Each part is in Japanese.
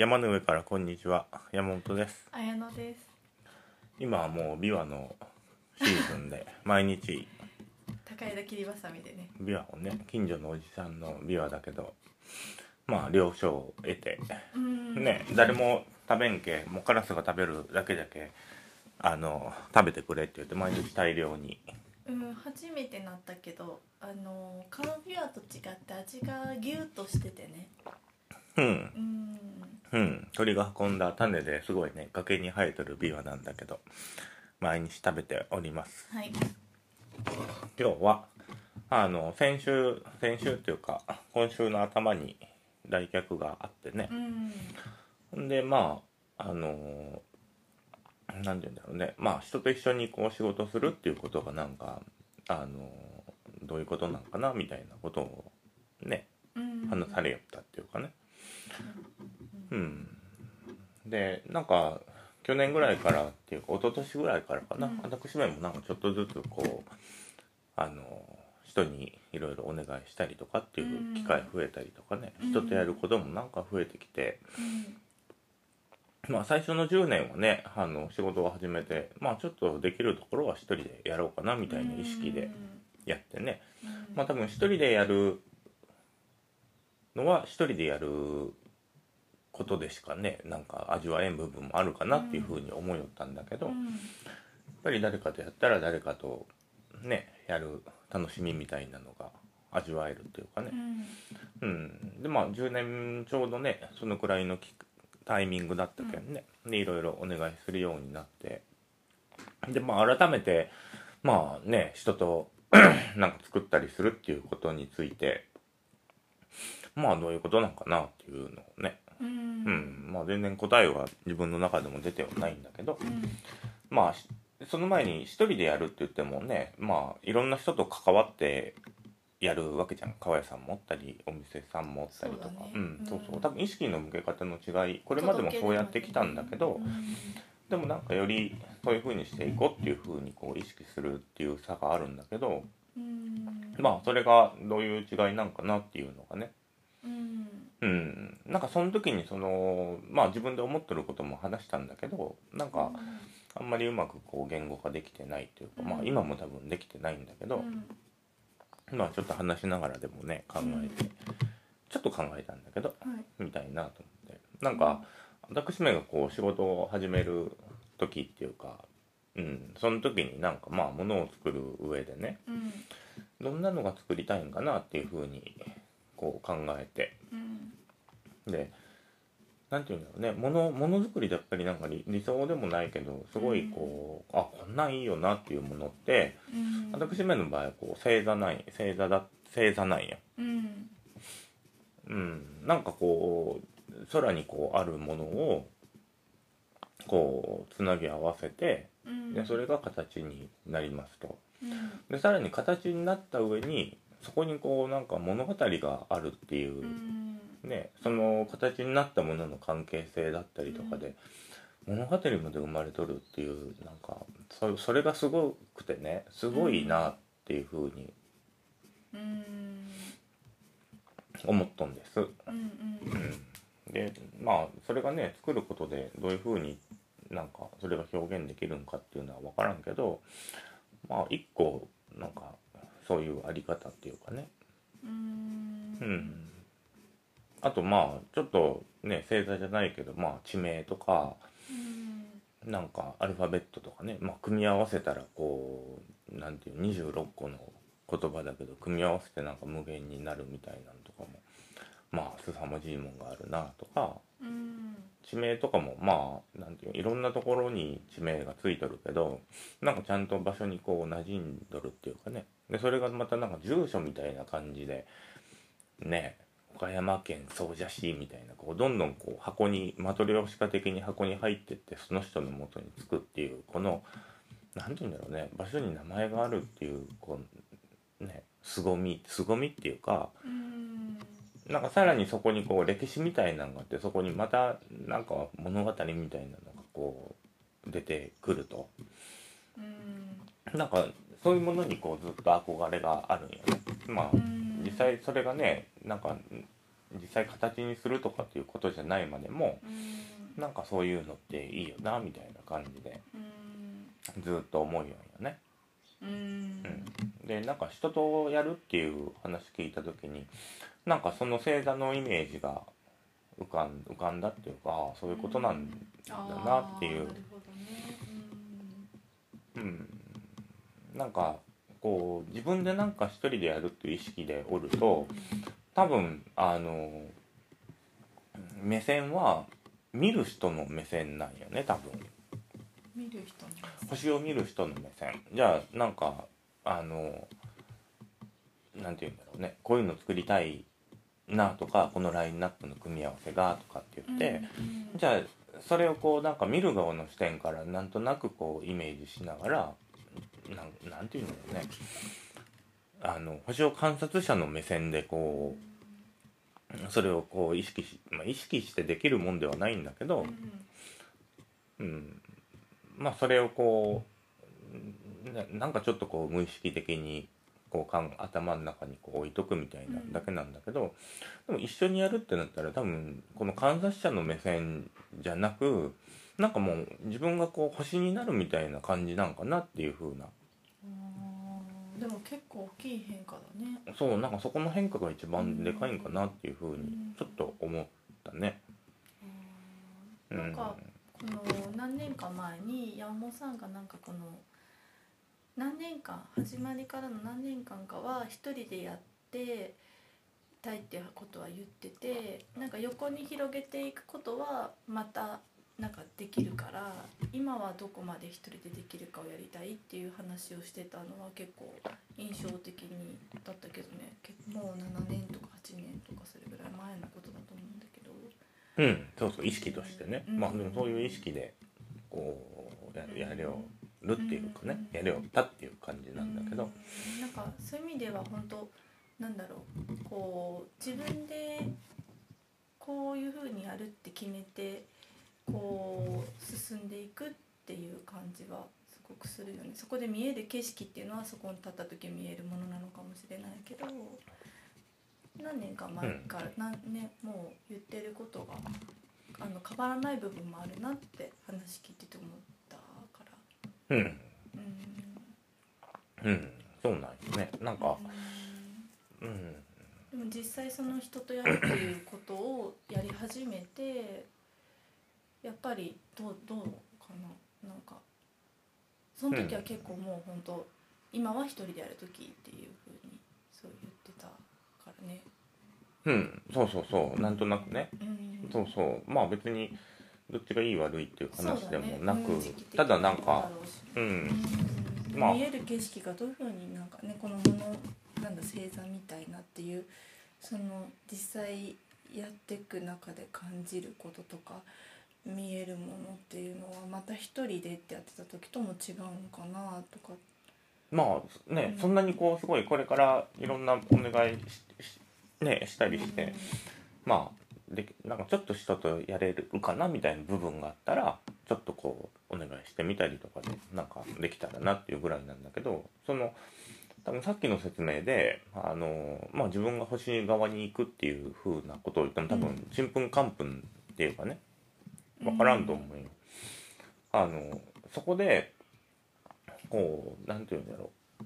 山の上からこんにちは。山本です。綾乃です。今はもう琵琶のシーズンで 毎日高枝切りばさみでね。琵琶をね近所のおじさんの琵琶だけどまあ了承を得てうん。ね誰も食べんけもうカラスが食べるだけだけあの食べてくれって言って毎日大量に。うん初めてなったけどあのカラビアと違って味がギュッとしててねうん。うん。うん。鳥が運んだ種ですごいね崖に生えてる琵琶なんだけど毎日食べております。はい。今日はあの先週先週っていうか今週の頭に来客があってね。うん。でまああの何て言うんだろうね。まあ人と一緒にこう仕事するっていうことがなんかあのどういうことなのかなみたいなことをねうん。話されよったっていうかねうん。でなんか去年ぐらいからっていうか一昨年ぐらいからかな、うん。私めもなんかちょっとずつこうあの人にいろいろお願いしたりとかっていう機会増えたりとかね、うん。人とやることもなんか増えてきて、うん。まあ最初の10年はねあの仕事を始めてまあちょっとできるところは一人でやろうかなみたいな意識でやってね、うん。まあ多分一人でやるのは一人でやることでしかね。なんか味わえん部分もあるかなっていうふうに思いよったんだけど、やっうんぱり誰かとやったら誰かとねやる楽しみみたいなのが味わえるっていうかね。う、ん。うん、でまあ10年ちょうどねそのくらいのきタイミングだったけんね、でいろいろお願いするようになって。でまあ改めてまあね人と なんか作ったりするっていうことについて。まあどういうことなんかなっていうのをね、うん。うん。まあ全然答えは自分の中でも出てはないんだけど。まあしその前に一人でやるって言ってもねまあいろんな人と関わってやるわけじゃん。川屋さんもおったりお店さんもおったりとか。そうだね。ん。そうそう。うん多分意識の向け方の違いこれまでもそうやってきたんだけど、でもなんかよりそういう風にしていこうっていう風にこう意識するっていう差があるんだけど。うん。まあそれがどういう違いなんかなっていうのがねうん。うんなんかその時にそのまあ自分で思ってることも話したんだけどなんかあんまりうまくこう言語化できてないっていうか、まあうん今も多分できてないんだけど、うん。まあちょっと話しながらでもね考えて、ちょっと考えたんだけどはい。みたいなと思って。なんか私めがこう仕事を始める時っていうかうん。その時になんかまあものを作る上でねうん。どんなのが作りたいんかなっていうふうにこう考えて。うん。でなんていうんだろうね。ものものづくりでやっぱりなんか理理想でもないけどすごいこう、あこんなんいいよなっていうものってうん。私めの場合はこう星座ない星座だ星座なんや。うん。うん。なんかこう空にこうあるものをこうつなぎ合わせてうん。でそれが形になりますと。うん。でさらに形になった上にそこにこうなんか物語があるっていうう、ん。ねその形になったものの関係性だったりとかで、物語まで生まれとるっていうなんかそそれがすごくてねすごいなっていうふうにうん。思ったんです。でまあそれがね作ることでどういうふうになんかそれが表現できるんかっていうのは分からんけどまあ一個なんかそういうあり方っていうかね。うん。うん。あとまあちょっとね星座じゃないけどまあ地名とかうん。なんかアルファベットとかね、まあ、組み合わせたらこうなんていう26個の言葉だけど組み合わせてなんか無限になるみたいなのとかもまあ凄まじいもんがあるなとかうん。地名とかもまあなんていういろんなところに地名がついとるけどなんかちゃんと場所にこう馴染んどるっていうかねでそれがまたなんか住所みたいな感じでね岡山県総社市みたいなこうどんどんこう箱にマトリョーシカ的に箱に入ってってその人の元につくっていうこのなんて言うんだろうね場所に名前があるっていうこうね凄み凄みっていうかうん。なんかさらにそこにこう歴史みたいなのがあってそこにまたなんか物語みたいなのがこう出てくると。うん。なんかそういうものにこうずっと憧れがあるんよね。まあうん。実際それがねなんか実際形にするとかっていうことじゃないまでもうん。なんかそういうのっていいよなみたいな感じでうん。ずっと思うよんよね。うん。うん、でなんか人とやるっていう話聞いた時になんかその星座のイメージが浮かん浮かんだっていうかそういうことなんだなっていう。うん、なんかこう自分でなんか一人でやるっていう意識でおると多分あの目線は見る人の目線なんよね多分。見る人の星を見る人の目線。じゃあなんかあのなんて言うんだろうね。こういうの作りたいなとかこのラインナップの組み合わせがとかって言って、じゃあそれをこうなんか見る側の視点からなんとなくこうイメージしながらなんなんていうんだろうね。あの星を観察者の目線でこうそれをこう意識し、まあ、意識してできるもんではないんだけど、うん、まあそれをこうななんかちょっとこう無意識的にこうかん頭の中にこう置いとくみたいなだけなんだけど、でも一緒にやるってなったら多分この観察者の目線じゃなくなんかもう自分がこう星になるみたいな感じなんかなっていう風な。でも結構大きい変化だね。そうなんかそこの変化が一番でかいんかなっていう風にちょっと思ったね。うなんかこの何年か前に山本さんがなんかこの何年間始まりからの何年間かは一人でやってたいってことは言っててなんか横に広げていくことはまたなんかできるから今はどこまで一人でできるかをやりたいっていう話をしてたのは結構印象的にだったけどね。結もう7年とか8年とかそれぐらい前のことだと思うんだけど。うん、そうそう意識としてね、うん。まあでもそういう意識でこうややれよるっていうかね、やれよったっていう感じなんだけど、うんなんかそういう意味では本当なんだろうこう自分でこういうふうにやるって決めてこう進んでいくっていう感じはすごくするよね。そこで見える景色っていうのはそこに立った時見えるものなのかもしれないけど何年か前から、なん。ね、もう言ってることがあの変わらない部分もあるなって話聞いてて思ったから。うん。うん。うん。そうなんよね。なんかうん。でも実際その人とやるっていうことをやり始めてやっぱりどうどうかな。なんかその時は結構もう本当、今は一人でやる時っていうふうにそう言ってたからね。うんそうそうそう。なんとなくね。うん、そうそう。まあ別にどっちがいい悪いっていう話でもなく、ね。うんただなんかうん。まあ。見える景色がどういうふうになんかねこのものなんだ星座みたいなっていうその実際やっていく中で感じることとか見えるものっていうのはまた一人でってやってた時とも違うのかなとか。まあね、うん。そんなにこうすごいこれからいろんなお願いねしたりして、まあでなんかちょっと人とやれるかなみたいな部分があったらちょっとこうお願いしてみたりとかでなんかできたらなっていうぐらいなんだけどその多分さっきの説明であの、まあ、自分が星側に行くっていう風なことを言っても多分ちんぷんかんぷんっていうかね分からんと思うよ。あのそこでこうなんていうんだろう。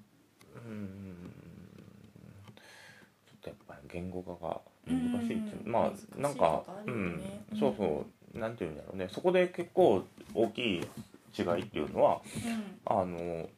うーんちょっとやっぱり言語化が難しいっていううんまあなんかことあうんそうそうなんていうんだろうね。そこで結構大きい違いっていうのはあのうん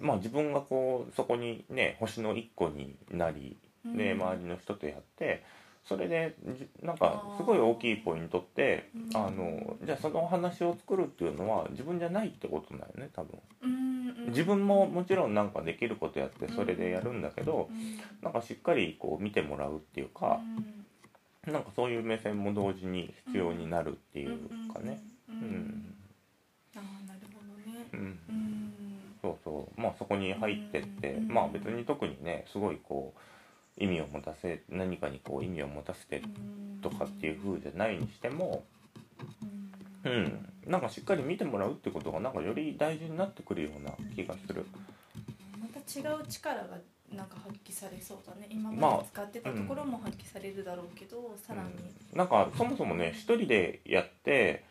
まあ自分がこうそこにね星の一個になりうん。で周りの人とやってそれでじなんかすごい大きいポイントってうんあのじゃあそのお話を作るっていうのは自分じゃないってことだよね多分。うん自分ももちろんなんかできることやってそれでやるんだけどうんなんかしっかりこう見てもらうっていうかなんかそういう目線も同時に必要になるっていうかね。ううんんああなるほどね。うん。うん。そうそう。まあそこに入ってってうん。まあ別に特にねすごいこう意味を持たせ何かにこう意味を持たせてとかっていう風じゃないにしてもうん。うん。なんかしっかり見てもらうってことがなんかより大事になってくるような気がする。また違う力がなんか発揮されそうだね。今まあまで使ってたところも発揮されるだろうけど、さらに、なんかそもそもね一人でやって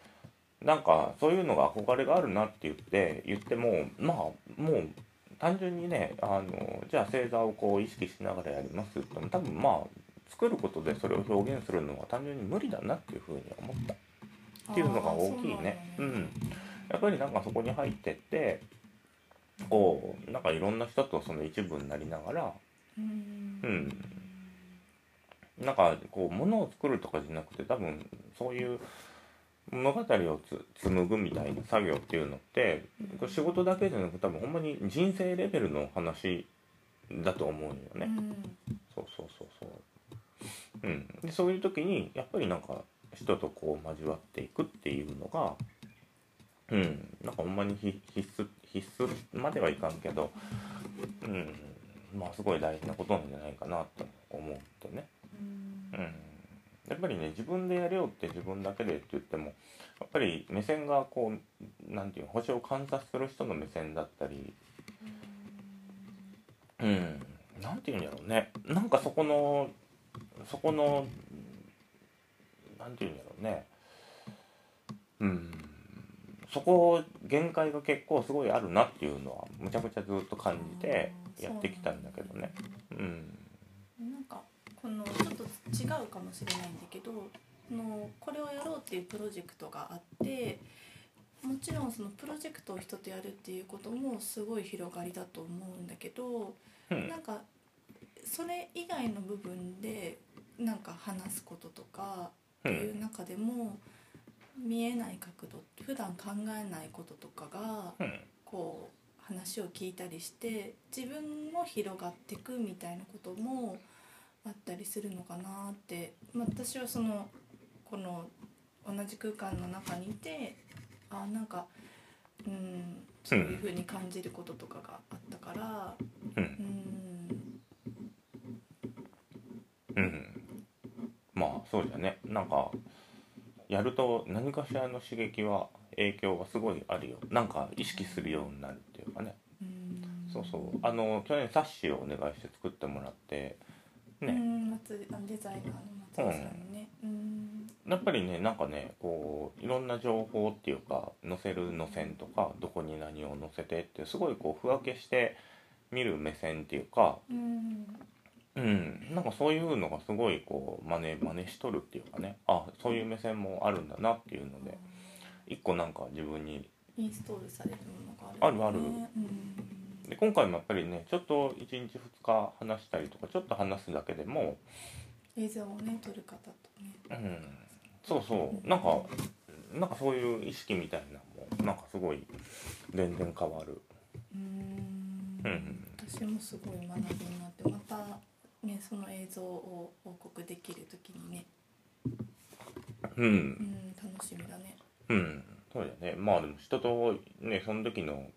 なんかそういうのが憧れがあるなって言って言ってもまあもう単純にねあのじゃあ星座をこう意識しながらやりますって多分まあ作ることでそれを表現するのは単純に無理だなっていうふうに思った。っていうのが大きいね。あーそうなんだ。やっぱりなんかそこに入ってってこうなんかいろんな人とその一部になりながらうん。うん。なんかこう物を作るとかじゃなくて多分そういう物語をつ紡ぐみたいな作業っていうのって仕事だけじゃなくて多分ほんまに人生レベルの話だと思うよね。うんそうそうそうそう。うん、でそういう時にやっぱりなんか人とこう交わっていくっていうのがうんなんかほんまに必必須必須まではいかんけどうんまあすごい大事なことなんじゃないかなと思ってね。うんうん、やっぱりね自分でやれよって自分だけでって言ってもやっぱり目線がこうなんていうの星を観察する人の目線だったりうん。なんていうんやろうね。なんかそこのそこのなんていうんやろうね。うん。そこ限界が結構すごいあるなっていうのはむちゃくちゃずっと感じてやってきたんだけどね。うん。なんかこのちょっと違うかもしれないんだけどこのこれをやろうっていうプロジェクトがあってもちろんそのプロジェクトを人とやるっていうこともすごい広がりだと思うんだけどうん。なんかそれ以外の部分でなんか話すこととかうっていうん。中でも見えない角度普段考えないこととかがうん。こう話を聞いたりして自分も広がっていくみたいなこともあったりするのかなって、まあ、私はそのこの同じ空間の中にいてあなんかうんそういうふうに感じることとかがあったからうん。うん。うん。まあそうじゃね。なんかやると何かしらの刺激は影響がすごいあるよ。なんか意識するようになるっていうかね。うん。そうそう。あの去年冊子をお願いして作ってもらってうね。ん松あデザイナーの松尾さんにね。うん。やっぱりねなんかねこういろんな情報っていうか載せる路線とかどこに何を載せてってすごいこうふ分けして見る目線っていうかうん。うん、なんかそういうのがすごいこう真似真似しとるっていうかね。あそういう目線もあるんだなっていうので一個なんか自分にインストールされるものがあるよね。あるある。うんで今回もやっぱりねちょっと1日2日話したりとかちょっと話すだけでも、映像をね撮る方とね。うん、そうそう。なんかなんかそういう意識みたいなのもなんかすごい全然変わる。うーん。うん。私もすごい学びになってまたねその映像を報告できる時にね。う、うんん楽しみだね。うん、そうだよね。まあでも人とねその時の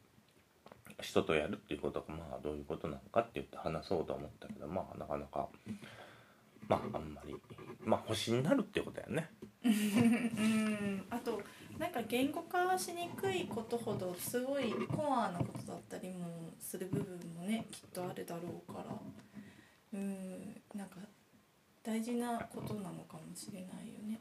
人とやるっていうことがまあどういうことなのかって言って話そうと思ったけどまあなかなかまああんまりまあ星になるってことやね。うん。あとなんか言語化しにくいことほどすごいコアなことだったりもする部分もねきっとあるだろうから。うん。なんか大事なことなのかもしれないよね。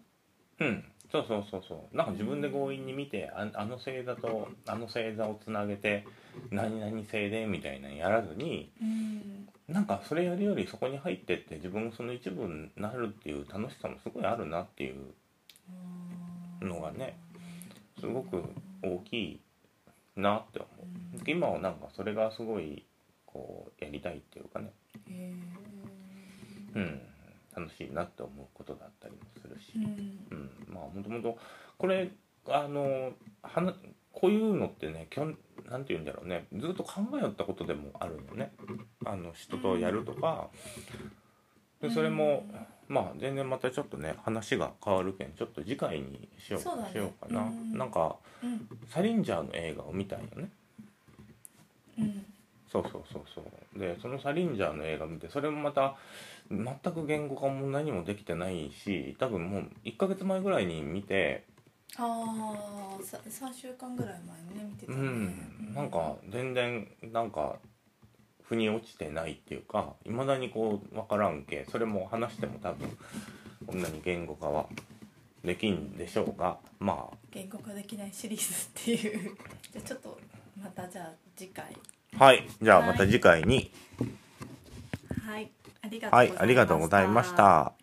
うんそうそうそうそう。なんか自分で強引に見てああの星座とあの星座をつなげて何々星でみたいなのやらずにうん。なんかそれやるよりそこに入ってって自分もその一部になるっていう楽しさもすごいあるなっていうのがねすごく大きいなって思う。今はなんかそれがすごいこうやりたいっていうかね。へうん楽しいなって思うことだったりもするし。ーうん。うん。まあもともとこれあのはなこういうのってね基本なんて言うんだろうね。ずっと考えよったことでもあるよね。あの人とやるとか。でそれもまあ全然またちょっとね話が変わるけんちょっと次回にしようそうだね。しようかな、うん。なんかうん。サリンジャーの映画を見たんよね。うんそうそうそうそう。でそのサリンジャーの映画見てそれもまた全く言語化も何もできてないし多分もう1か月前ぐらいに見てああ3週間ぐらい前ね見てたね、うん、なんか全然なんか腑に落ちてないっていうかいまだにこう分からんけそれも話しても多分こんなに言語化はできんでしょうがまあ。言語化できないシリーズっていう。じゃあちょっとまたじゃあ次回。はい。じゃあまた次回に。はい。ありがとうございました。はい、ありがとうございました。